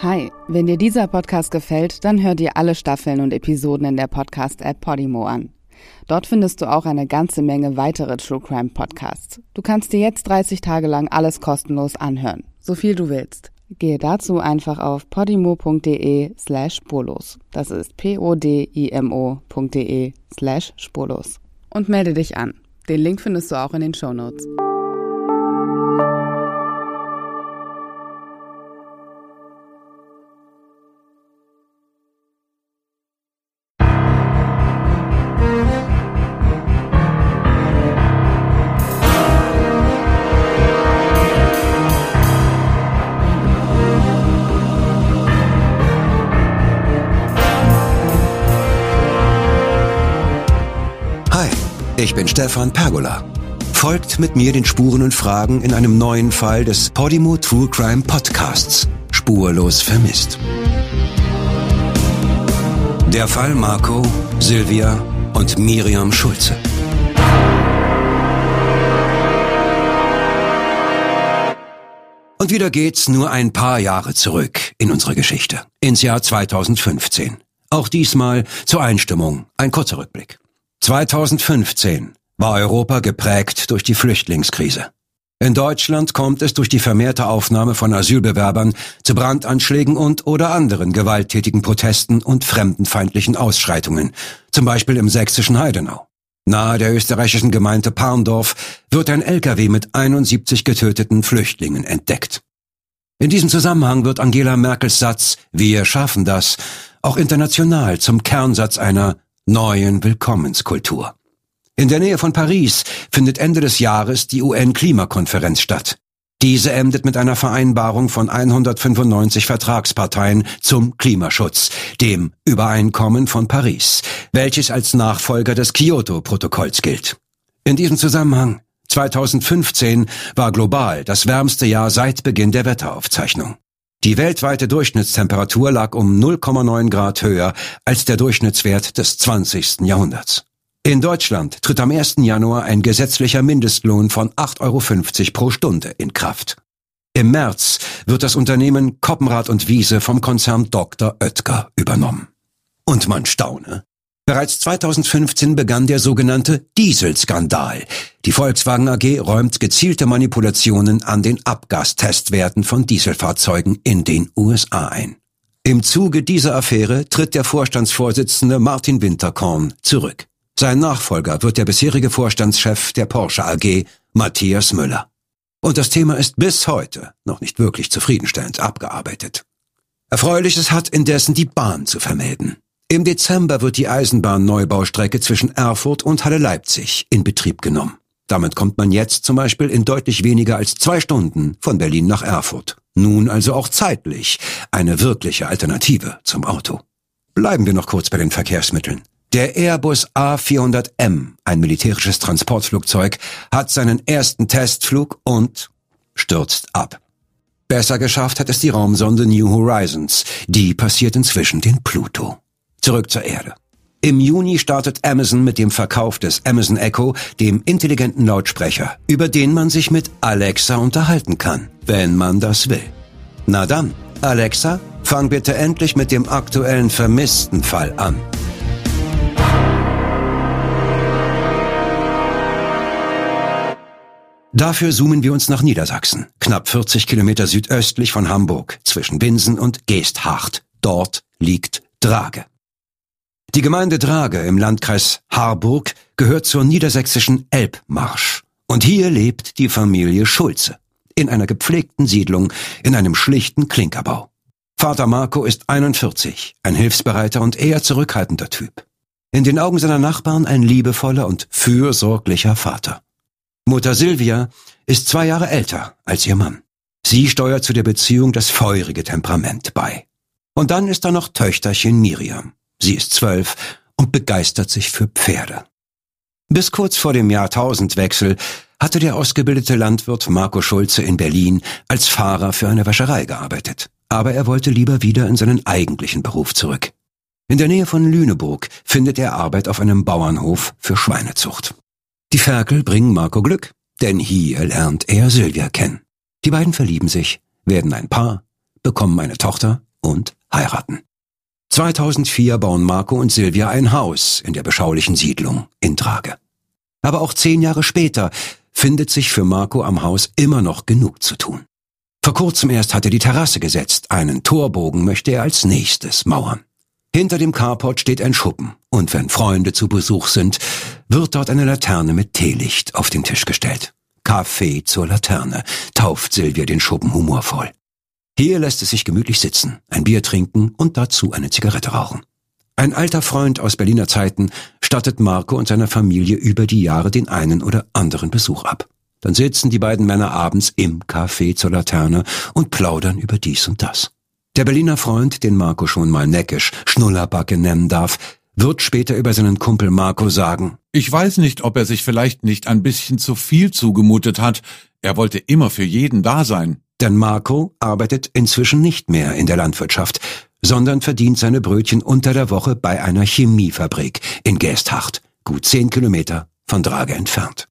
Hi, wenn dir dieser Podcast gefällt, dann hör dir alle Staffeln und Episoden in der Podcast-App Podimo an. Dort findest du auch eine ganze Menge weitere True Crime Podcasts. Du kannst dir jetzt 30 Tage lang alles kostenlos anhören, so viel du willst. Gehe dazu einfach auf podimo.de slash spurlos. Das ist p-o-d-i-m-o.de slash spurlos. Und melde dich an. Den Link findest du auch in den Show Notes. Stefan Pergola. Folgt mit mir den Spuren und Fragen in einem neuen Fall des Podimo True Crime Podcasts. Spurlos vermisst. Der Fall Marco, Silvia und Miriam Schulze. Und wieder geht's nur ein paar Jahre zurück in unsere Geschichte. Ins Jahr 2015. Auch diesmal zur Einstimmung ein kurzer Rückblick. 2015 war Europa geprägt durch die Flüchtlingskrise. In Deutschland kommt es durch die vermehrte Aufnahme von Asylbewerbern zu Brandanschlägen und oder anderen gewalttätigen Protesten und fremdenfeindlichen Ausschreitungen, zum Beispiel im sächsischen Heidenau. Nahe der österreichischen Gemeinde Parndorf wird ein LKW mit 71 getöteten Flüchtlingen entdeckt. In diesem Zusammenhang wird Angela Merkels Satz Wir schaffen das auch international zum Kernsatz einer neuen Willkommenskultur. In der Nähe von Paris findet Ende des Jahres die UN-Klimakonferenz statt. Diese endet mit einer Vereinbarung von 195 Vertragsparteien zum Klimaschutz, dem Übereinkommen von Paris, welches als Nachfolger des Kyoto-Protokolls gilt. In diesem Zusammenhang 2015 war global das wärmste Jahr seit Beginn der Wetteraufzeichnung. Die weltweite Durchschnittstemperatur lag um 0,9 Grad höher als der Durchschnittswert des 20. Jahrhunderts. In Deutschland tritt am 1. Januar ein gesetzlicher Mindestlohn von 8,50 Euro pro Stunde in Kraft. Im März wird das Unternehmen Koppenrad und Wiese vom Konzern Dr. Oetker übernommen. Und man staune. Bereits 2015 begann der sogenannte Dieselskandal. Die Volkswagen AG räumt gezielte Manipulationen an den Abgastestwerten von Dieselfahrzeugen in den USA ein. Im Zuge dieser Affäre tritt der Vorstandsvorsitzende Martin Winterkorn zurück. Sein Nachfolger wird der bisherige Vorstandschef der Porsche AG, Matthias Müller. Und das Thema ist bis heute noch nicht wirklich zufriedenstellend abgearbeitet. Erfreuliches hat indessen die Bahn zu vermelden. Im Dezember wird die Eisenbahnneubaustrecke zwischen Erfurt und Halle Leipzig in Betrieb genommen. Damit kommt man jetzt zum Beispiel in deutlich weniger als zwei Stunden von Berlin nach Erfurt. Nun also auch zeitlich eine wirkliche Alternative zum Auto. Bleiben wir noch kurz bei den Verkehrsmitteln. Der Airbus A400M, ein militärisches Transportflugzeug, hat seinen ersten Testflug und stürzt ab. Besser geschafft hat es die Raumsonde New Horizons. Die passiert inzwischen den Pluto. Zurück zur Erde. Im Juni startet Amazon mit dem Verkauf des Amazon Echo, dem intelligenten Lautsprecher, über den man sich mit Alexa unterhalten kann, wenn man das will. Na dann, Alexa, fang bitte endlich mit dem aktuellen vermissten Fall an. Dafür zoomen wir uns nach Niedersachsen, knapp 40 Kilometer südöstlich von Hamburg, zwischen Winsen und Geesthacht. Dort liegt Drage. Die Gemeinde Drage im Landkreis Harburg gehört zur niedersächsischen Elbmarsch. Und hier lebt die Familie Schulze. In einer gepflegten Siedlung, in einem schlichten Klinkerbau. Vater Marco ist 41, ein hilfsbereiter und eher zurückhaltender Typ. In den Augen seiner Nachbarn ein liebevoller und fürsorglicher Vater. Mutter Silvia ist zwei Jahre älter als ihr Mann. Sie steuert zu der Beziehung das feurige Temperament bei. Und dann ist da noch Töchterchen Miriam. Sie ist zwölf und begeistert sich für Pferde. Bis kurz vor dem Jahrtausendwechsel hatte der ausgebildete Landwirt Marco Schulze in Berlin als Fahrer für eine Wäscherei gearbeitet. Aber er wollte lieber wieder in seinen eigentlichen Beruf zurück. In der Nähe von Lüneburg findet er Arbeit auf einem Bauernhof für Schweinezucht. Die Ferkel bringen Marco Glück, denn hier lernt er Sylvia kennen. Die beiden verlieben sich, werden ein Paar, bekommen eine Tochter und heiraten. 2004 bauen Marco und Silvia ein Haus in der beschaulichen Siedlung in Drage. Aber auch zehn Jahre später findet sich für Marco am Haus immer noch genug zu tun. Vor kurzem erst hat er die Terrasse gesetzt, einen Torbogen möchte er als nächstes mauern. Hinter dem Carport steht ein Schuppen, und wenn Freunde zu Besuch sind, wird dort eine Laterne mit Teelicht auf den Tisch gestellt. Kaffee zur Laterne, tauft Silvia den Schuppen humorvoll. Hier lässt es sich gemütlich sitzen, ein Bier trinken und dazu eine Zigarette rauchen. Ein alter Freund aus Berliner Zeiten stattet Marco und seiner Familie über die Jahre den einen oder anderen Besuch ab. Dann sitzen die beiden Männer abends im Café zur Laterne und plaudern über dies und das. Der Berliner Freund, den Marco schon mal neckisch Schnullerbacke nennen darf, wird später über seinen Kumpel Marco sagen, Ich weiß nicht, ob er sich vielleicht nicht ein bisschen zu viel zugemutet hat. Er wollte immer für jeden da sein. Denn Marco arbeitet inzwischen nicht mehr in der Landwirtschaft, sondern verdient seine Brötchen unter der Woche bei einer Chemiefabrik in Geesthacht, gut zehn Kilometer von Drage entfernt.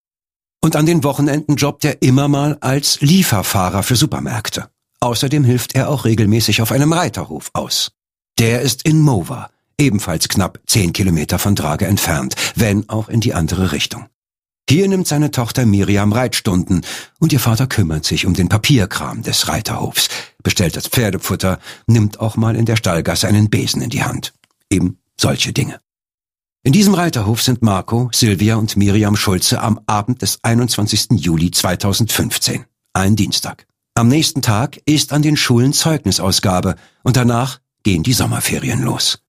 Und an den Wochenenden jobbt er immer mal als Lieferfahrer für Supermärkte. Außerdem hilft er auch regelmäßig auf einem Reiterhof aus. Der ist in Mova, ebenfalls knapp zehn Kilometer von Drage entfernt, wenn auch in die andere Richtung. Hier nimmt seine Tochter Miriam Reitstunden und ihr Vater kümmert sich um den Papierkram des Reiterhofs, bestellt das Pferdefutter, nimmt auch mal in der Stallgasse einen Besen in die Hand. Eben solche Dinge. In diesem Reiterhof sind Marco, Silvia und Miriam Schulze am Abend des 21. Juli 2015, ein Dienstag. Am nächsten Tag ist an den Schulen Zeugnisausgabe und danach gehen die Sommerferien los.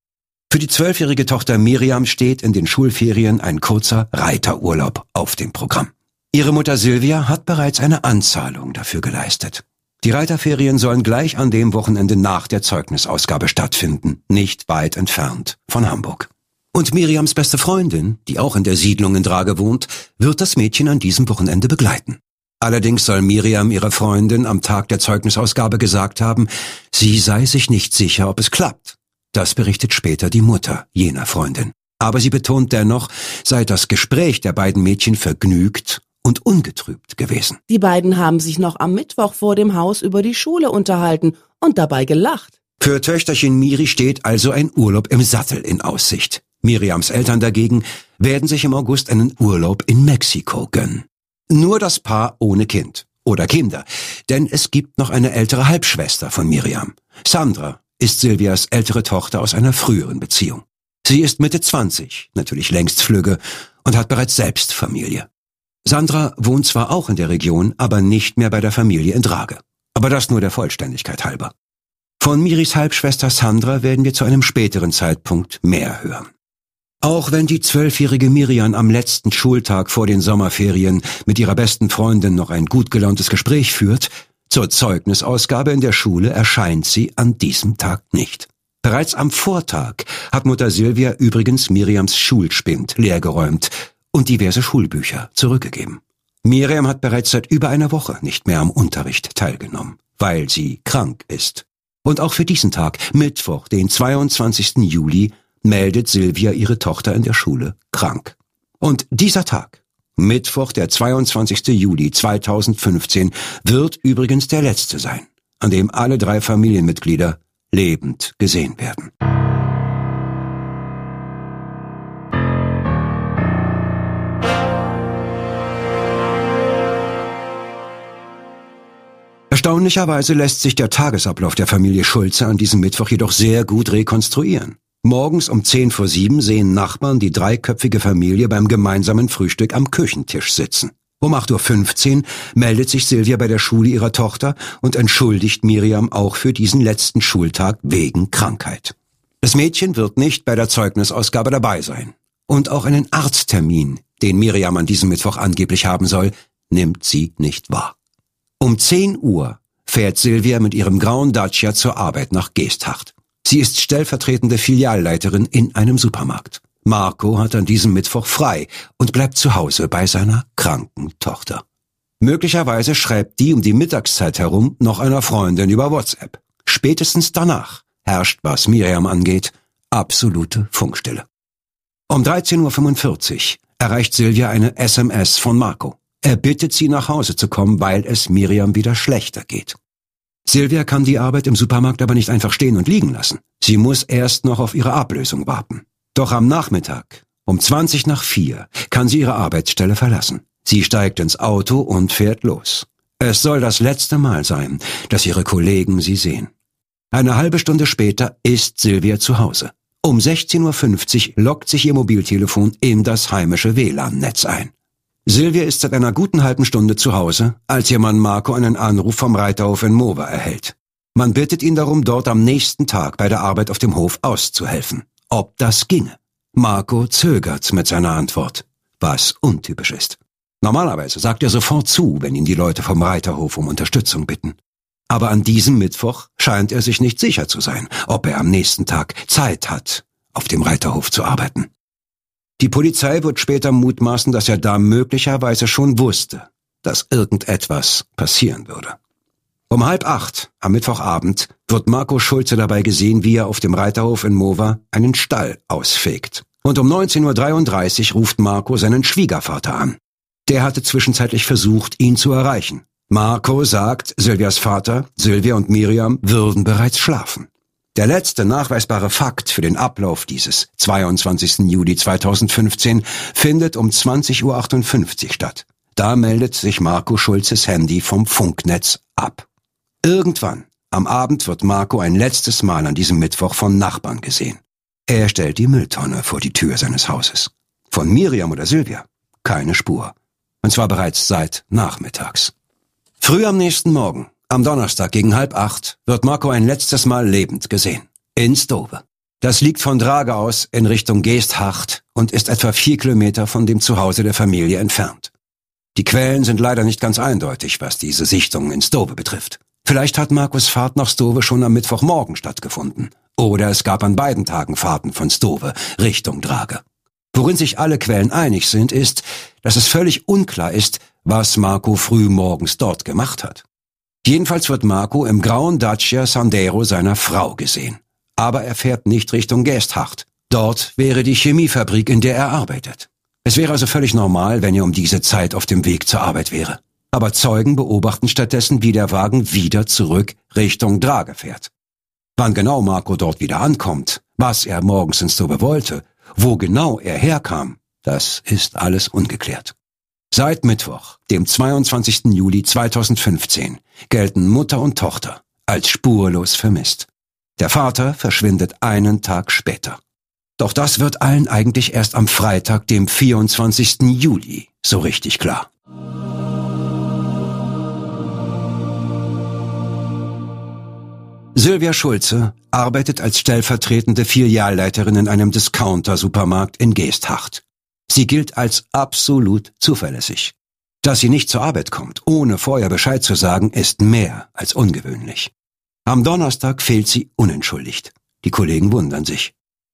Für die zwölfjährige Tochter Miriam steht in den Schulferien ein kurzer Reiterurlaub auf dem Programm. Ihre Mutter Silvia hat bereits eine Anzahlung dafür geleistet. Die Reiterferien sollen gleich an dem Wochenende nach der Zeugnisausgabe stattfinden, nicht weit entfernt von Hamburg. Und Miriams beste Freundin, die auch in der Siedlung in Drage wohnt, wird das Mädchen an diesem Wochenende begleiten. Allerdings soll Miriam ihrer Freundin am Tag der Zeugnisausgabe gesagt haben, sie sei sich nicht sicher, ob es klappt. Das berichtet später die Mutter jener Freundin. Aber sie betont dennoch, sei das Gespräch der beiden Mädchen vergnügt und ungetrübt gewesen. Die beiden haben sich noch am Mittwoch vor dem Haus über die Schule unterhalten und dabei gelacht. Für Töchterchen Miri steht also ein Urlaub im Sattel in Aussicht. Miriams Eltern dagegen werden sich im August einen Urlaub in Mexiko gönnen. Nur das Paar ohne Kind oder Kinder, denn es gibt noch eine ältere Halbschwester von Miriam. Sandra ist Silvias ältere Tochter aus einer früheren Beziehung. Sie ist Mitte 20, natürlich längst flügge und hat bereits selbst Familie. Sandra wohnt zwar auch in der Region, aber nicht mehr bei der Familie in Drage. Aber das nur der Vollständigkeit halber. Von Miris Halbschwester Sandra werden wir zu einem späteren Zeitpunkt mehr hören. Auch wenn die zwölfjährige Miriam am letzten Schultag vor den Sommerferien mit ihrer besten Freundin noch ein gut gelauntes Gespräch führt, zur Zeugnisausgabe in der Schule erscheint sie an diesem Tag nicht. Bereits am Vortag hat Mutter Silvia übrigens Miriams Schulspind leergeräumt und diverse Schulbücher zurückgegeben. Miriam hat bereits seit über einer Woche nicht mehr am Unterricht teilgenommen, weil sie krank ist. Und auch für diesen Tag, Mittwoch, den 22. Juli, meldet Silvia ihre Tochter in der Schule krank. Und dieser Tag Mittwoch, der 22. Juli 2015, wird übrigens der letzte sein, an dem alle drei Familienmitglieder lebend gesehen werden. Erstaunlicherweise lässt sich der Tagesablauf der Familie Schulze an diesem Mittwoch jedoch sehr gut rekonstruieren. Morgens um zehn vor sieben sehen Nachbarn die dreiköpfige Familie beim gemeinsamen Frühstück am Küchentisch sitzen. Um 8.15 Uhr meldet sich Silvia bei der Schule ihrer Tochter und entschuldigt Miriam auch für diesen letzten Schultag wegen Krankheit. Das Mädchen wird nicht bei der Zeugnisausgabe dabei sein. Und auch einen Arzttermin, den Miriam an diesem Mittwoch angeblich haben soll, nimmt sie nicht wahr. Um 10 Uhr fährt Silvia mit ihrem grauen Dacia zur Arbeit nach Geesthacht. Sie ist stellvertretende Filialleiterin in einem Supermarkt. Marco hat an diesem Mittwoch frei und bleibt zu Hause bei seiner kranken Tochter. Möglicherweise schreibt die um die Mittagszeit herum noch einer Freundin über WhatsApp. Spätestens danach herrscht, was Miriam angeht, absolute Funkstille. Um 13.45 Uhr erreicht Silvia eine SMS von Marco. Er bittet sie nach Hause zu kommen, weil es Miriam wieder schlechter geht. Silvia kann die Arbeit im Supermarkt aber nicht einfach stehen und liegen lassen. Sie muss erst noch auf ihre Ablösung warten. Doch am Nachmittag, um 20 nach 4, kann sie ihre Arbeitsstelle verlassen. Sie steigt ins Auto und fährt los. Es soll das letzte Mal sein, dass ihre Kollegen sie sehen. Eine halbe Stunde später ist Silvia zu Hause. Um 16.50 Uhr lockt sich ihr Mobiltelefon in das heimische WLAN-Netz ein. Silvia ist seit einer guten halben Stunde zu Hause, als ihr Mann Marco einen Anruf vom Reiterhof in Mova erhält. Man bittet ihn darum, dort am nächsten Tag bei der Arbeit auf dem Hof auszuhelfen. Ob das ginge? Marco zögert mit seiner Antwort, was untypisch ist. Normalerweise sagt er sofort zu, wenn ihn die Leute vom Reiterhof um Unterstützung bitten. Aber an diesem Mittwoch scheint er sich nicht sicher zu sein, ob er am nächsten Tag Zeit hat, auf dem Reiterhof zu arbeiten. Die Polizei wird später mutmaßen, dass er da möglicherweise schon wusste, dass irgendetwas passieren würde. Um halb acht am Mittwochabend wird Marco Schulze dabei gesehen, wie er auf dem Reiterhof in Mova einen Stall ausfegt. Und um 19.33 Uhr ruft Marco seinen Schwiegervater an. Der hatte zwischenzeitlich versucht, ihn zu erreichen. Marco sagt, Silvias Vater, Silvia und Miriam würden bereits schlafen. Der letzte nachweisbare Fakt für den Ablauf dieses 22. Juli 2015 findet um 20.58 Uhr statt. Da meldet sich Marco Schulzes Handy vom Funknetz ab. Irgendwann am Abend wird Marco ein letztes Mal an diesem Mittwoch von Nachbarn gesehen. Er stellt die Mülltonne vor die Tür seines Hauses. Von Miriam oder Silvia keine Spur. Und zwar bereits seit nachmittags. Früh am nächsten Morgen am Donnerstag gegen halb acht wird Marco ein letztes Mal lebend gesehen. In Stove. Das liegt von Drage aus in Richtung Geesthacht und ist etwa vier Kilometer von dem Zuhause der Familie entfernt. Die Quellen sind leider nicht ganz eindeutig, was diese Sichtung in Stove betrifft. Vielleicht hat Markus Fahrt nach Stove schon am Mittwochmorgen stattgefunden. Oder es gab an beiden Tagen Fahrten von Stove Richtung Drage. Worin sich alle Quellen einig sind, ist, dass es völlig unklar ist, was Marco früh morgens dort gemacht hat. Jedenfalls wird Marco im grauen Dacia Sandero seiner Frau gesehen. Aber er fährt nicht Richtung Gästhacht. Dort wäre die Chemiefabrik, in der er arbeitet. Es wäre also völlig normal, wenn er um diese Zeit auf dem Weg zur Arbeit wäre. Aber Zeugen beobachten stattdessen, wie der Wagen wieder zurück Richtung Drage fährt. Wann genau Marco dort wieder ankommt, was er morgens ins Stube wollte, wo genau er herkam, das ist alles ungeklärt. Seit Mittwoch, dem 22. Juli 2015, gelten Mutter und Tochter als spurlos vermisst. Der Vater verschwindet einen Tag später. Doch das wird allen eigentlich erst am Freitag, dem 24. Juli, so richtig klar. Sylvia Schulze arbeitet als stellvertretende Filialleiterin in einem Discounter-Supermarkt in Geesthacht. Sie gilt als absolut zuverlässig. Dass sie nicht zur Arbeit kommt, ohne vorher Bescheid zu sagen, ist mehr als ungewöhnlich. Am Donnerstag fehlt sie unentschuldigt. Die Kollegen wundern sich.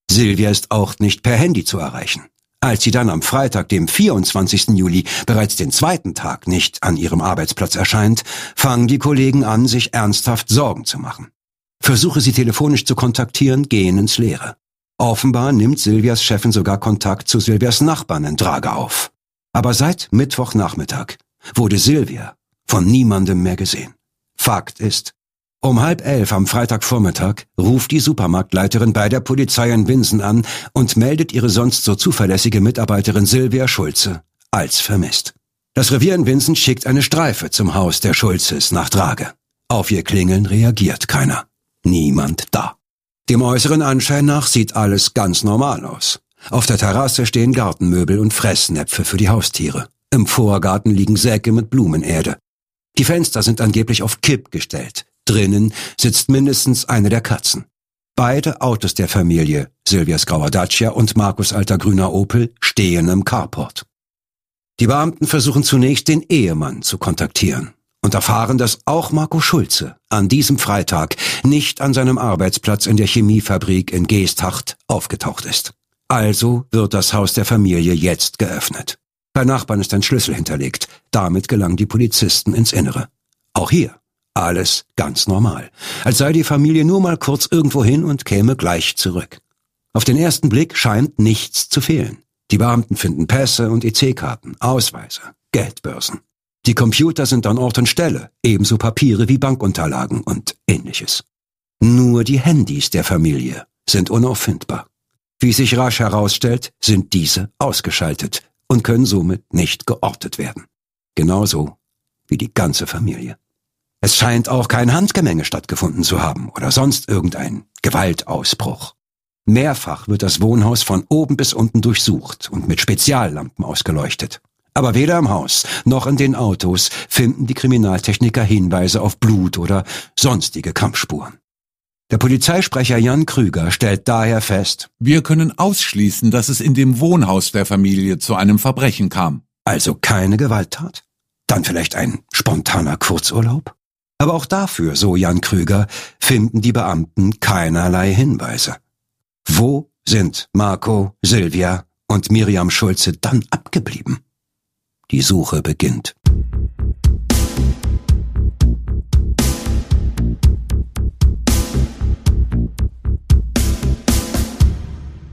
Silvia ist auch nicht per Handy zu erreichen. Als sie dann am Freitag, dem 24. Juli, bereits den zweiten Tag nicht an ihrem Arbeitsplatz erscheint, fangen die Kollegen an, sich ernsthaft Sorgen zu machen. Versuche sie telefonisch zu kontaktieren, gehen ins Leere. Offenbar nimmt Silvias Chefin sogar Kontakt zu Silvias Nachbarn in Drage auf. Aber seit Mittwochnachmittag wurde Silvia von niemandem mehr gesehen. Fakt ist, um halb elf am Freitagvormittag ruft die Supermarktleiterin bei der Polizei in Winsen an und meldet ihre sonst so zuverlässige Mitarbeiterin Silvia Schulze als vermisst. Das Revier in Winsen schickt eine Streife zum Haus der Schulzes nach Drage. Auf ihr Klingeln reagiert keiner. Niemand da. Dem äußeren Anschein nach sieht alles ganz normal aus. Auf der Terrasse stehen Gartenmöbel und Fressnäpfe für die Haustiere. Im Vorgarten liegen Säcke mit Blumenerde. Die Fenster sind angeblich auf Kipp gestellt. Drinnen sitzt mindestens eine der Katzen. Beide Autos der Familie, Silvias grauer Dacia und Markus alter grüner Opel, stehen im Carport. Die Beamten versuchen zunächst den Ehemann zu kontaktieren und erfahren, dass auch Marco Schulze an diesem Freitag nicht an seinem Arbeitsplatz in der Chemiefabrik in Geesthacht aufgetaucht ist. Also wird das Haus der Familie jetzt geöffnet. Bei Nachbarn ist ein Schlüssel hinterlegt. Damit gelangen die Polizisten ins Innere. Auch hier alles ganz normal. Als sei die Familie nur mal kurz irgendwo hin und käme gleich zurück. Auf den ersten Blick scheint nichts zu fehlen. Die Beamten finden Pässe und EC-Karten, Ausweise, Geldbörsen. Die Computer sind an Ort und Stelle, ebenso Papiere wie Bankunterlagen und ähnliches. Nur die Handys der Familie sind unauffindbar. Wie sich rasch herausstellt, sind diese ausgeschaltet und können somit nicht geortet werden. Genauso wie die ganze Familie. Es scheint auch kein Handgemenge stattgefunden zu haben oder sonst irgendein Gewaltausbruch. Mehrfach wird das Wohnhaus von oben bis unten durchsucht und mit Speziallampen ausgeleuchtet. Aber weder im Haus noch in den Autos finden die Kriminaltechniker Hinweise auf Blut oder sonstige Kampfspuren. Der Polizeisprecher Jan Krüger stellt daher fest, wir können ausschließen, dass es in dem Wohnhaus der Familie zu einem Verbrechen kam. Also keine Gewalttat? Dann vielleicht ein spontaner Kurzurlaub? Aber auch dafür, so Jan Krüger, finden die Beamten keinerlei Hinweise. Wo sind Marco, Silvia und Miriam Schulze dann abgeblieben? Die Suche beginnt.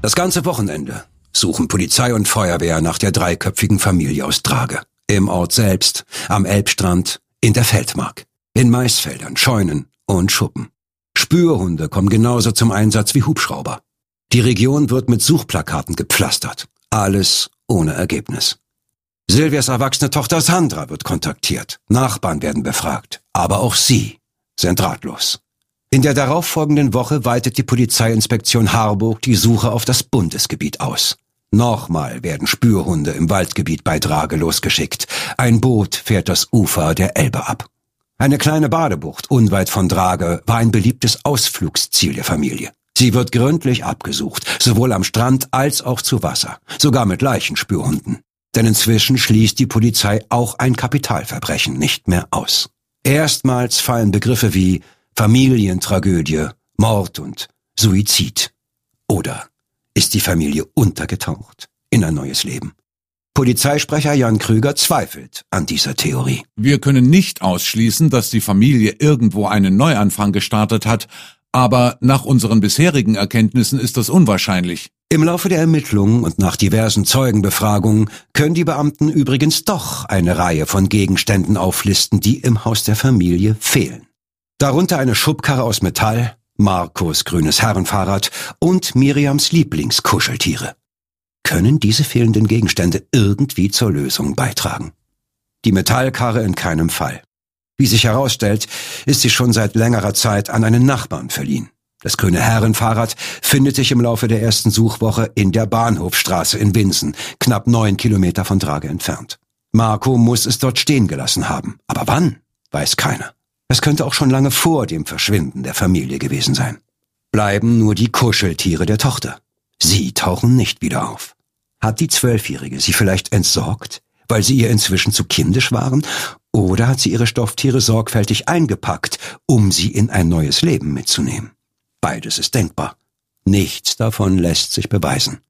Das ganze Wochenende suchen Polizei und Feuerwehr nach der dreiköpfigen Familie aus Drage. Im Ort selbst, am Elbstrand, in der Feldmark, in Maisfeldern, Scheunen und Schuppen. Spürhunde kommen genauso zum Einsatz wie Hubschrauber. Die Region wird mit Suchplakaten gepflastert. Alles ohne Ergebnis. Silvias erwachsene Tochter Sandra wird kontaktiert. Nachbarn werden befragt. Aber auch sie sind ratlos. In der darauffolgenden Woche weitet die Polizeiinspektion Harburg die Suche auf das Bundesgebiet aus. Nochmal werden Spürhunde im Waldgebiet bei Drage losgeschickt. Ein Boot fährt das Ufer der Elbe ab. Eine kleine Badebucht unweit von Drage war ein beliebtes Ausflugsziel der Familie. Sie wird gründlich abgesucht, sowohl am Strand als auch zu Wasser, sogar mit Leichenspürhunden. Denn inzwischen schließt die Polizei auch ein Kapitalverbrechen nicht mehr aus. Erstmals fallen Begriffe wie Familientragödie, Mord und Suizid. Oder ist die Familie untergetaucht in ein neues Leben? Polizeisprecher Jan Krüger zweifelt an dieser Theorie. Wir können nicht ausschließen, dass die Familie irgendwo einen Neuanfang gestartet hat, aber nach unseren bisherigen Erkenntnissen ist das unwahrscheinlich. Im Laufe der Ermittlungen und nach diversen Zeugenbefragungen können die Beamten übrigens doch eine Reihe von Gegenständen auflisten, die im Haus der Familie fehlen. Darunter eine Schubkarre aus Metall, Marcos grünes Herrenfahrrad und Miriams Lieblingskuscheltiere. Können diese fehlenden Gegenstände irgendwie zur Lösung beitragen? Die Metallkarre in keinem Fall. Wie sich herausstellt, ist sie schon seit längerer Zeit an einen Nachbarn verliehen. Das grüne Herrenfahrrad findet sich im Laufe der ersten Suchwoche in der Bahnhofstraße in Winsen, knapp neun Kilometer von Drage entfernt. Marco muss es dort stehen gelassen haben. Aber wann? Weiß keiner. Es könnte auch schon lange vor dem Verschwinden der Familie gewesen sein. Bleiben nur die Kuscheltiere der Tochter. Sie tauchen nicht wieder auf. Hat die Zwölfjährige sie vielleicht entsorgt, weil sie ihr inzwischen zu kindisch waren? Oder hat sie ihre Stofftiere sorgfältig eingepackt, um sie in ein neues Leben mitzunehmen? Beides ist denkbar. Nichts davon lässt sich beweisen.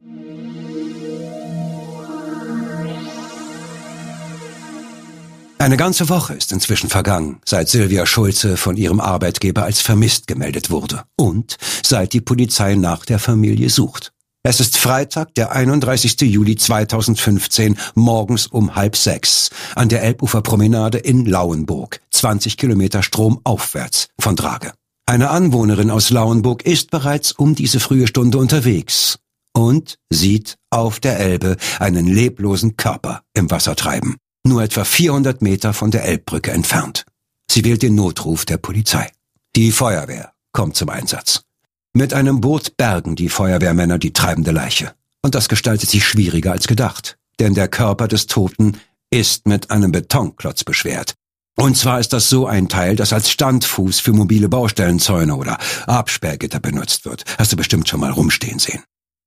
Eine ganze Woche ist inzwischen vergangen, seit Silvia Schulze von ihrem Arbeitgeber als vermisst gemeldet wurde und seit die Polizei nach der Familie sucht. Es ist Freitag, der 31. Juli 2015, morgens um halb sechs, an der Elbuferpromenade in Lauenburg, 20 Kilometer stromaufwärts von Drage. Eine Anwohnerin aus Lauenburg ist bereits um diese frühe Stunde unterwegs und sieht auf der Elbe einen leblosen Körper im Wasser treiben, nur etwa 400 Meter von der Elbbrücke entfernt. Sie wählt den Notruf der Polizei. Die Feuerwehr kommt zum Einsatz. Mit einem Boot bergen die Feuerwehrmänner die treibende Leiche. Und das gestaltet sich schwieriger als gedacht, denn der Körper des Toten ist mit einem Betonklotz beschwert, und zwar ist das so ein Teil, das als Standfuß für mobile Baustellenzäune oder Absperrgitter benutzt wird. Hast du bestimmt schon mal rumstehen sehen.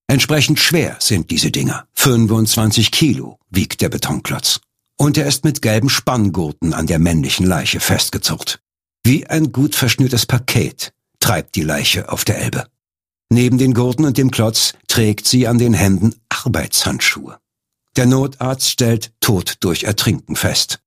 Entsprechend schwer sind diese Dinger. 25 Kilo wiegt der Betonklotz. Und er ist mit gelben Spanngurten an der männlichen Leiche festgezurrt. Wie ein gut verschnürtes Paket treibt die Leiche auf der Elbe. Neben den Gurten und dem Klotz trägt sie an den Händen Arbeitshandschuhe. Der Notarzt stellt Tod durch Ertrinken fest.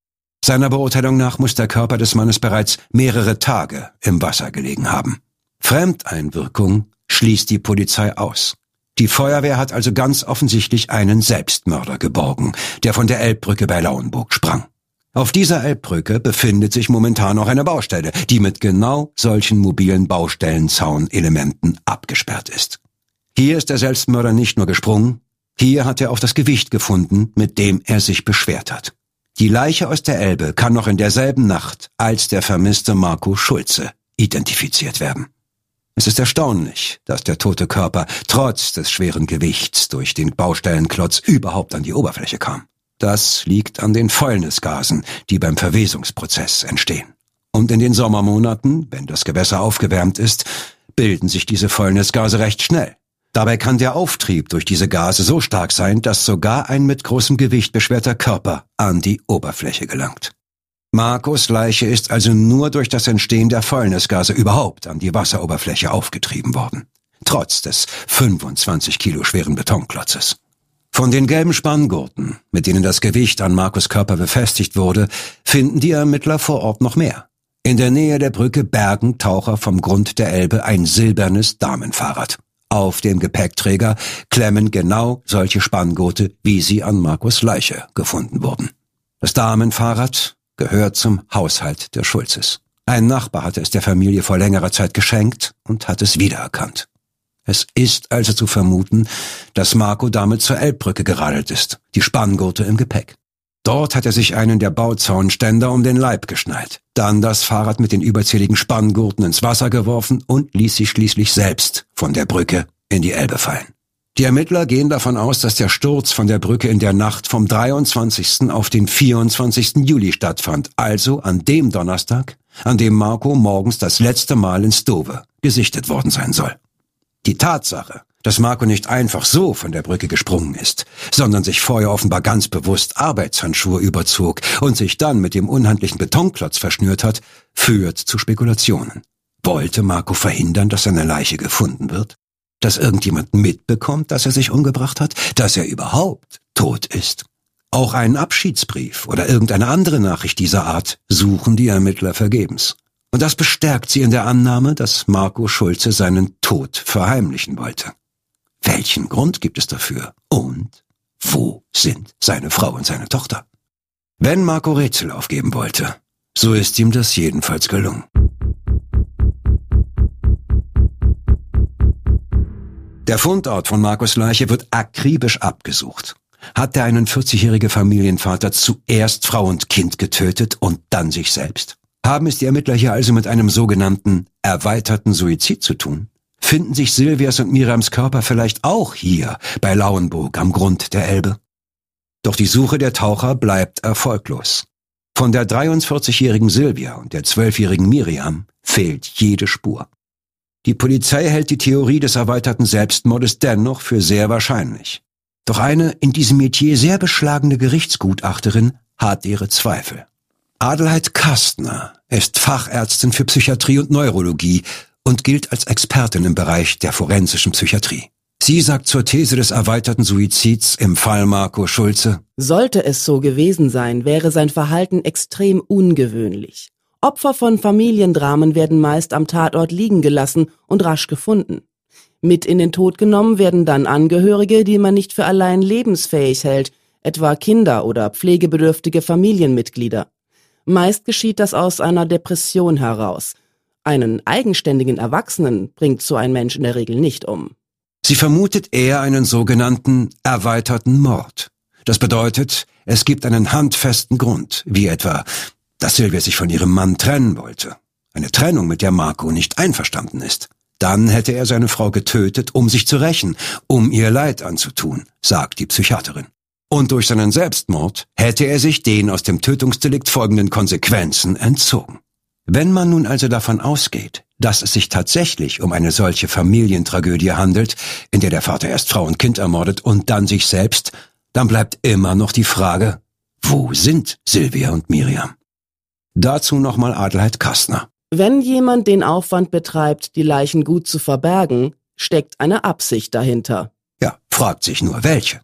Seiner Beurteilung nach muss der Körper des Mannes bereits mehrere Tage im Wasser gelegen haben. Fremdeinwirkung schließt die Polizei aus. Die Feuerwehr hat also ganz offensichtlich einen Selbstmörder geborgen, der von der Elbbrücke bei Lauenburg sprang. Auf dieser Elbbrücke befindet sich momentan auch eine Baustelle, die mit genau solchen mobilen Baustellenzaunelementen abgesperrt ist. Hier ist der Selbstmörder nicht nur gesprungen, hier hat er auch das Gewicht gefunden, mit dem er sich beschwert hat. Die Leiche aus der Elbe kann noch in derselben Nacht als der vermisste Marco Schulze identifiziert werden. Es ist erstaunlich, dass der tote Körper trotz des schweren Gewichts durch den Baustellenklotz überhaupt an die Oberfläche kam. Das liegt an den Fäulnisgasen, die beim Verwesungsprozess entstehen. Und in den Sommermonaten, wenn das Gewässer aufgewärmt ist, bilden sich diese Fäulnisgase recht schnell. Dabei kann der Auftrieb durch diese Gase so stark sein, dass sogar ein mit großem Gewicht beschwerter Körper an die Oberfläche gelangt. Markus Leiche ist also nur durch das Entstehen der Fäulnisgase überhaupt an die Wasseroberfläche aufgetrieben worden. Trotz des 25 Kilo schweren Betonklotzes. Von den gelben Spanngurten, mit denen das Gewicht an Markus Körper befestigt wurde, finden die Ermittler vor Ort noch mehr. In der Nähe der Brücke bergen Taucher vom Grund der Elbe ein silbernes Damenfahrrad. Auf dem Gepäckträger klemmen genau solche Spanngurte, wie sie an Markus Leiche gefunden wurden. Das Damenfahrrad gehört zum Haushalt der Schulzes. Ein Nachbar hatte es der Familie vor längerer Zeit geschenkt und hat es wiedererkannt. Es ist also zu vermuten, dass Marco damit zur Elbbrücke geradelt ist, die Spanngurte im Gepäck. Dort hat er sich einen der Bauzaunständer um den Leib geschnallt, dann das Fahrrad mit den überzähligen Spanngurten ins Wasser geworfen und ließ sich schließlich selbst von der Brücke in die Elbe fallen. Die Ermittler gehen davon aus, dass der Sturz von der Brücke in der Nacht vom 23. auf den 24. Juli stattfand, also an dem Donnerstag, an dem Marco morgens das letzte Mal in Stove gesichtet worden sein soll. Die Tatsache, dass Marco nicht einfach so von der Brücke gesprungen ist, sondern sich vorher offenbar ganz bewusst Arbeitshandschuhe überzog und sich dann mit dem unhandlichen Betonklotz verschnürt hat, führt zu Spekulationen. Wollte Marco verhindern, dass seine Leiche gefunden wird? Dass irgendjemand mitbekommt, dass er sich umgebracht hat? Dass er überhaupt tot ist? Auch einen Abschiedsbrief oder irgendeine andere Nachricht dieser Art suchen die Ermittler vergebens. Und das bestärkt sie in der Annahme, dass Marco Schulze seinen Tod verheimlichen wollte. Welchen Grund gibt es dafür? Und wo sind seine Frau und seine Tochter? Wenn Marco Rätsel aufgeben wollte, so ist ihm das jedenfalls gelungen. Der Fundort von Markus Leiche wird akribisch abgesucht. Hat der 41-jährige Familienvater zuerst Frau und Kind getötet und dann sich selbst? Haben es die Ermittler hier also mit einem sogenannten erweiterten Suizid zu tun? Finden sich Silvias und Mirams Körper vielleicht auch hier bei Lauenburg am Grund der Elbe? Doch die Suche der Taucher bleibt erfolglos. Von der 43-jährigen Silvia und der 12-jährigen Miriam fehlt jede Spur. Die Polizei hält die Theorie des erweiterten Selbstmordes dennoch für sehr wahrscheinlich. Doch eine in diesem Metier sehr beschlagene Gerichtsgutachterin hat ihre Zweifel. Adelheid Kastner ist Fachärztin für Psychiatrie und Neurologie und gilt als Expertin im Bereich der forensischen Psychiatrie. Sie sagt zur These des erweiterten Suizids im Fall Marco Schulze. Sollte es so gewesen sein, wäre sein Verhalten extrem ungewöhnlich. Opfer von Familiendramen werden meist am Tatort liegen gelassen und rasch gefunden. Mit in den Tod genommen werden dann Angehörige, die man nicht für allein lebensfähig hält, etwa Kinder oder pflegebedürftige Familienmitglieder. Meist geschieht das aus einer Depression heraus. Einen eigenständigen Erwachsenen bringt so ein Mensch in der Regel nicht um. Sie vermutet eher einen sogenannten erweiterten Mord. Das bedeutet, es gibt einen handfesten Grund, wie etwa, dass Silvia sich von ihrem Mann trennen wollte. Eine Trennung, mit der Marco nicht einverstanden ist. Dann hätte er seine Frau getötet, um sich zu rächen, um ihr Leid anzutun, sagt die Psychiaterin. Und durch seinen Selbstmord hätte er sich den aus dem Tötungsdelikt folgenden Konsequenzen entzogen. Wenn man nun also davon ausgeht, dass es sich tatsächlich um eine solche Familientragödie handelt, in der der Vater erst Frau und Kind ermordet und dann sich selbst, dann bleibt immer noch die Frage, wo sind Silvia und Miriam? Dazu nochmal Adelheid Kastner. Wenn jemand den Aufwand betreibt, die Leichen gut zu verbergen, steckt eine Absicht dahinter. Ja, fragt sich nur welche.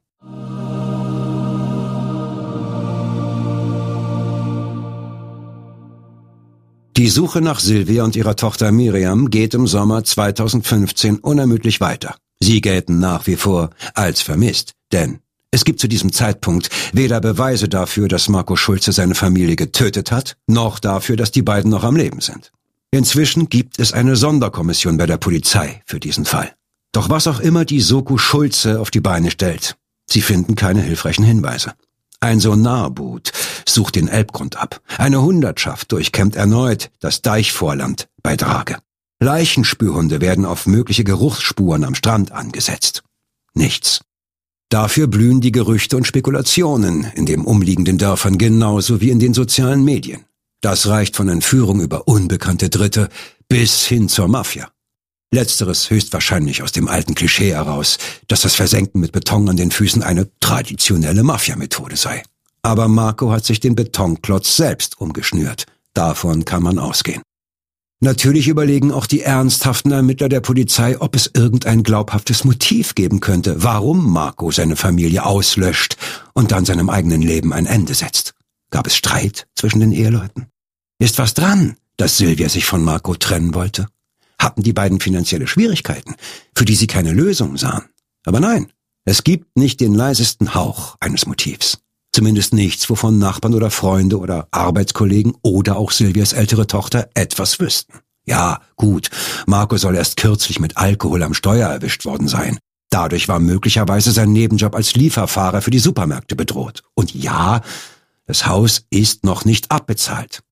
Die Suche nach Silvia und ihrer Tochter Miriam geht im Sommer 2015 unermüdlich weiter. Sie gelten nach wie vor als vermisst, denn Es gibt zu diesem Zeitpunkt weder Beweise dafür, dass Marco Schulze seine Familie getötet hat, noch dafür, dass die beiden noch am Leben sind. Inzwischen gibt es eine Sonderkommission bei der Polizei für diesen Fall. Doch was auch immer die Soko Schulze auf die Beine stellt, sie finden keine hilfreichen Hinweise. Ein Sonarboot sucht den Elbgrund ab. Eine Hundertschaft durchkämmt erneut das Deichvorland bei Drage. Leichenspürhunde werden auf mögliche Geruchsspuren am Strand angesetzt. Nichts. Dafür blühen die Gerüchte und Spekulationen in den umliegenden Dörfern genauso wie in den sozialen Medien. Das reicht von Entführung über unbekannte Dritte bis hin zur Mafia. Letzteres höchstwahrscheinlich aus dem alten Klischee heraus, dass das Versenken mit Beton an den Füßen eine traditionelle Mafia-Methode sei. Aber Marco hat sich den Betonklotz selbst umgeschnürt. Davon kann man ausgehen. Natürlich überlegen auch die ernsthaften Ermittler der Polizei, ob es irgendein glaubhaftes Motiv geben könnte, warum Marco seine Familie auslöscht und dann seinem eigenen Leben ein Ende setzt. Gab es Streit zwischen den Eheleuten? Ist was dran, dass Silvia sich von Marco trennen wollte? Hatten die beiden finanzielle Schwierigkeiten, für die sie keine Lösung sahen? Aber nein, es gibt nicht den leisesten Hauch eines Motivs. Zumindest nichts, wovon Nachbarn oder Freunde oder Arbeitskollegen oder auch Silvias ältere Tochter etwas wüssten. Ja, gut, Marco soll erst kürzlich mit Alkohol am Steuer erwischt worden sein. Dadurch war möglicherweise sein Nebenjob als Lieferfahrer für die Supermärkte bedroht. Und ja, das Haus ist noch nicht abbezahlt.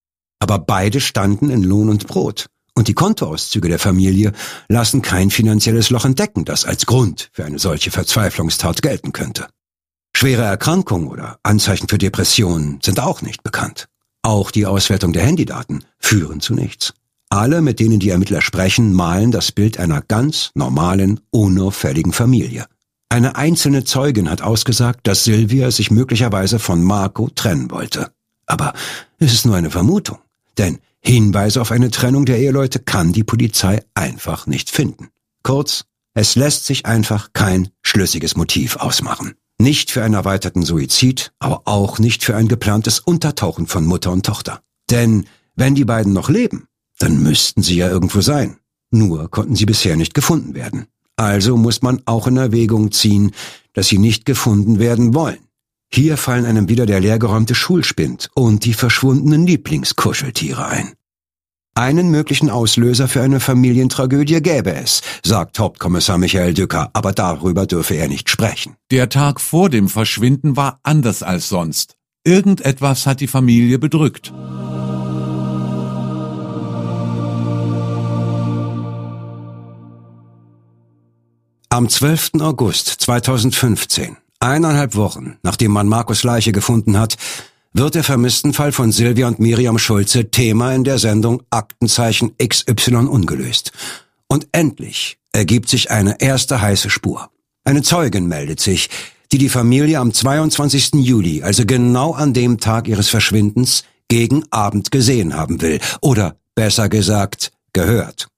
Aber beide standen in Lohn und Brot. Und die Kontoauszüge der Familie lassen kein finanzielles Loch entdecken, das als Grund für eine solche Verzweiflungstat gelten könnte. Schwere Erkrankungen oder Anzeichen für Depressionen sind auch nicht bekannt. Auch die Auswertung der Handydaten führen zu nichts. Alle, mit denen die Ermittler sprechen, malen das Bild einer ganz normalen, unauffälligen Familie. Eine einzelne Zeugin hat ausgesagt, dass Silvia sich möglicherweise von Marco trennen wollte. Aber es ist nur eine Vermutung, denn Hinweise auf eine Trennung der Eheleute kann die Polizei einfach nicht finden. Kurz, es lässt sich einfach kein schlüssiges Motiv ausmachen. Nicht für einen erweiterten Suizid, aber auch nicht für ein geplantes Untertauchen von Mutter und Tochter. Denn wenn die beiden noch leben, dann müssten sie ja irgendwo sein. Nur konnten sie bisher nicht gefunden werden. Also muss man auch in Erwägung ziehen, dass sie nicht gefunden werden wollen. Hier fallen einem wieder der leergeräumte Schulspind und die verschwundenen Lieblingskuscheltiere ein. Einen möglichen Auslöser für eine Familientragödie gäbe es, sagt Hauptkommissar Michael Dücker, aber darüber dürfe er nicht sprechen. Der Tag vor dem Verschwinden war anders als sonst. Irgendetwas hat die Familie bedrückt. Am 12. August 2015, eineinhalb Wochen nachdem man Markus Leiche gefunden hat, wird der Vermisstenfall von Silvia und Miriam Schulze Thema in der Sendung Aktenzeichen XY ungelöst. Und endlich ergibt sich eine erste heiße Spur. Eine Zeugin meldet sich, die die Familie am 22. Juli, also genau an dem Tag ihres Verschwindens, gegen Abend gesehen haben will. Oder besser gesagt, gehört.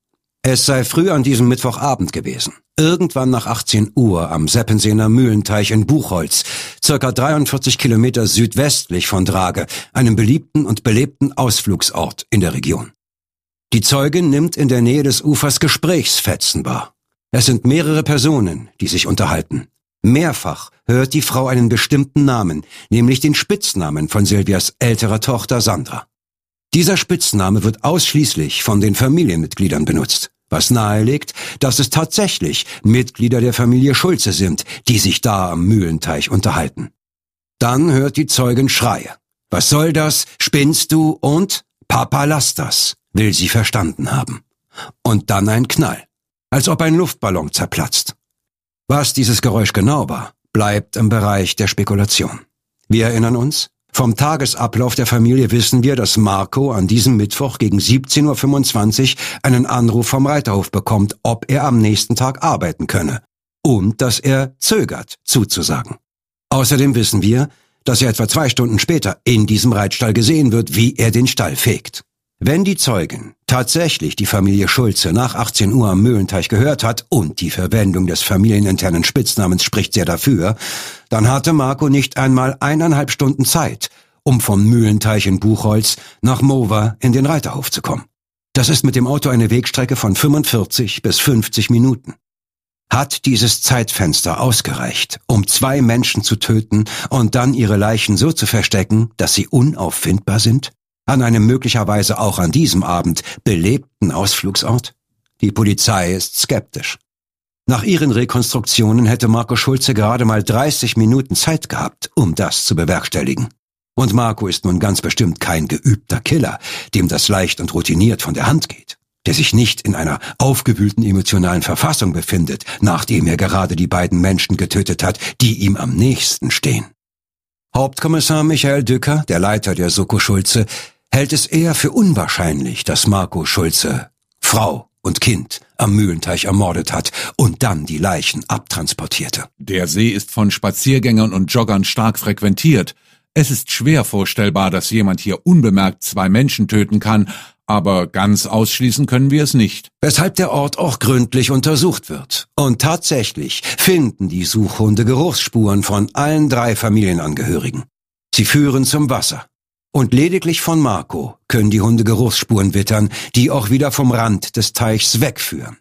Es sei früh an diesem Mittwochabend gewesen. Irgendwann nach 18 Uhr am Seppenseener Mühlenteich in Buchholz, circa 43 Kilometer südwestlich von Drage, einem beliebten und belebten Ausflugsort in der Region. Die Zeugin nimmt in der Nähe des Ufers Gesprächsfetzen wahr. Es sind mehrere Personen, die sich unterhalten. Mehrfach hört die Frau einen bestimmten Namen, nämlich den Spitznamen von Silvias älterer Tochter Sandra. Dieser Spitzname wird ausschließlich von den Familienmitgliedern benutzt was nahelegt, dass es tatsächlich Mitglieder der Familie Schulze sind, die sich da am Mühlenteich unterhalten. Dann hört die Zeugin Schreie. Was soll das? Spinnst du? Und? Papa, lass das, will sie verstanden haben. Und dann ein Knall, als ob ein Luftballon zerplatzt. Was dieses Geräusch genau war, bleibt im Bereich der Spekulation. Wir erinnern uns, vom Tagesablauf der Familie wissen wir, dass Marco an diesem Mittwoch gegen 17.25 Uhr einen Anruf vom Reiterhof bekommt, ob er am nächsten Tag arbeiten könne. Und dass er zögert, zuzusagen. Außerdem wissen wir, dass er etwa zwei Stunden später in diesem Reitstall gesehen wird, wie er den Stall fegt. Wenn die Zeugin tatsächlich die Familie Schulze nach 18 Uhr am Mühlenteich gehört hat und die Verwendung des familieninternen Spitznamens spricht sehr dafür, dann hatte Marco nicht einmal eineinhalb Stunden Zeit, um vom Mühlenteich in Buchholz nach Mova in den Reiterhof zu kommen. Das ist mit dem Auto eine Wegstrecke von 45 bis 50 Minuten. Hat dieses Zeitfenster ausgereicht, um zwei Menschen zu töten und dann ihre Leichen so zu verstecken, dass sie unauffindbar sind? An einem möglicherweise auch an diesem Abend belebten Ausflugsort? Die Polizei ist skeptisch. Nach ihren Rekonstruktionen hätte Marco Schulze gerade mal 30 Minuten Zeit gehabt, um das zu bewerkstelligen. Und Marco ist nun ganz bestimmt kein geübter Killer, dem das leicht und routiniert von der Hand geht, der sich nicht in einer aufgewühlten emotionalen Verfassung befindet, nachdem er gerade die beiden Menschen getötet hat, die ihm am nächsten stehen. Hauptkommissar Michael Dücker, der Leiter der Soko Schulze, hält es eher für unwahrscheinlich, dass Marco Schulze Frau und Kind am Mühlenteich ermordet hat und dann die Leichen abtransportierte. Der See ist von Spaziergängern und Joggern stark frequentiert. Es ist schwer vorstellbar, dass jemand hier unbemerkt zwei Menschen töten kann, aber ganz ausschließen können wir es nicht. Weshalb der Ort auch gründlich untersucht wird. Und tatsächlich finden die Suchhunde Geruchsspuren von allen drei Familienangehörigen. Sie führen zum Wasser. Und lediglich von Marco können die Hunde Geruchsspuren wittern, die auch wieder vom Rand des Teichs wegführen.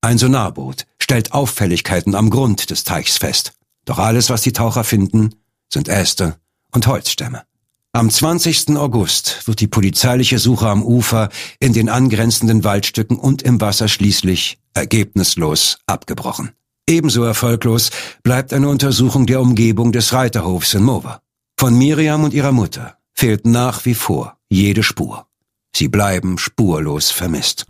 Ein Sonarboot stellt Auffälligkeiten am Grund des Teichs fest. Doch alles, was die Taucher finden, sind Äste und Holzstämme. Am 20. August wird die polizeiliche Suche am Ufer, in den angrenzenden Waldstücken und im Wasser schließlich ergebnislos abgebrochen. Ebenso erfolglos bleibt eine Untersuchung der Umgebung des Reiterhofs in Mover. Von Miriam und ihrer Mutter fehlt nach wie vor jede Spur. Sie bleiben spurlos vermisst.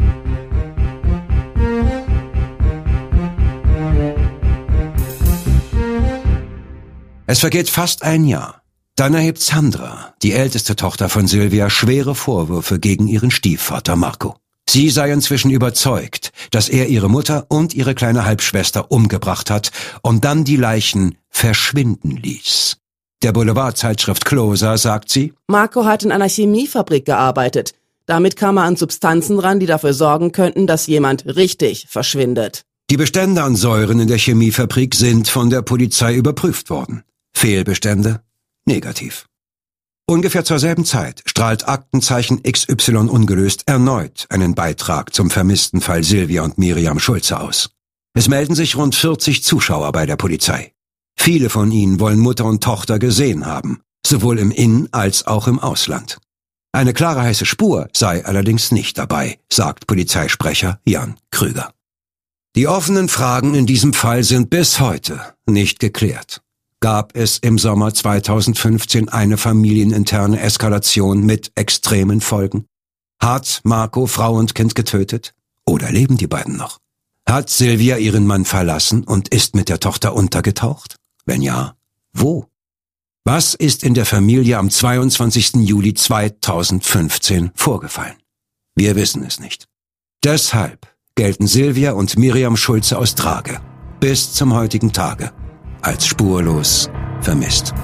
Es vergeht fast ein Jahr. Dann erhebt Sandra, die älteste Tochter von Silvia, schwere Vorwürfe gegen ihren Stiefvater Marco. Sie sei inzwischen überzeugt, dass er ihre Mutter und ihre kleine Halbschwester umgebracht hat und dann die Leichen verschwinden ließ. Der Boulevardzeitschrift Closer sagt sie, Marco hat in einer Chemiefabrik gearbeitet. Damit kam er an Substanzen ran, die dafür sorgen könnten, dass jemand richtig verschwindet. Die Bestände an Säuren in der Chemiefabrik sind von der Polizei überprüft worden. Fehlbestände? Negativ. Ungefähr zur selben Zeit strahlt Aktenzeichen XY ungelöst erneut einen Beitrag zum vermissten Fall Silvia und Miriam Schulze aus. Es melden sich rund 40 Zuschauer bei der Polizei. Viele von ihnen wollen Mutter und Tochter gesehen haben, sowohl im In- als auch im Ausland. Eine klare heiße Spur sei allerdings nicht dabei, sagt Polizeisprecher Jan Krüger. Die offenen Fragen in diesem Fall sind bis heute nicht geklärt. Gab es im Sommer 2015 eine familieninterne Eskalation mit extremen Folgen? Hat Marco Frau und Kind getötet? Oder leben die beiden noch? Hat Silvia ihren Mann verlassen und ist mit der Tochter untergetaucht? Wenn ja, wo? Was ist in der Familie am 22. Juli 2015 vorgefallen? Wir wissen es nicht. Deshalb gelten Silvia und Miriam Schulze aus Trage bis zum heutigen Tage als spurlos vermisst.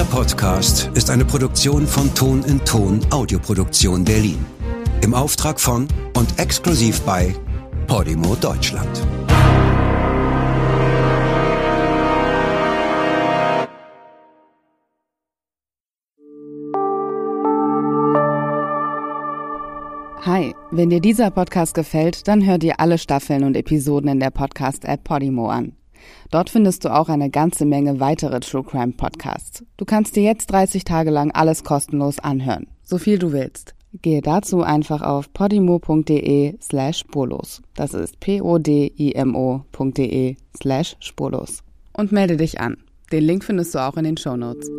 Dieser Podcast ist eine Produktion von Ton in Ton Audioproduktion Berlin. Im Auftrag von und exklusiv bei Podimo Deutschland. Hi, wenn dir dieser Podcast gefällt, dann hör dir alle Staffeln und Episoden in der Podcast-App Podimo an. Dort findest du auch eine ganze Menge weitere True Crime Podcasts. Du kannst dir jetzt 30 Tage lang alles kostenlos anhören, so viel du willst. Gehe dazu einfach auf podimo.de slash spurlos. Das ist p-o-d-i-m-o.de slash spurlos. Und melde dich an. Den Link findest du auch in den Show Notes.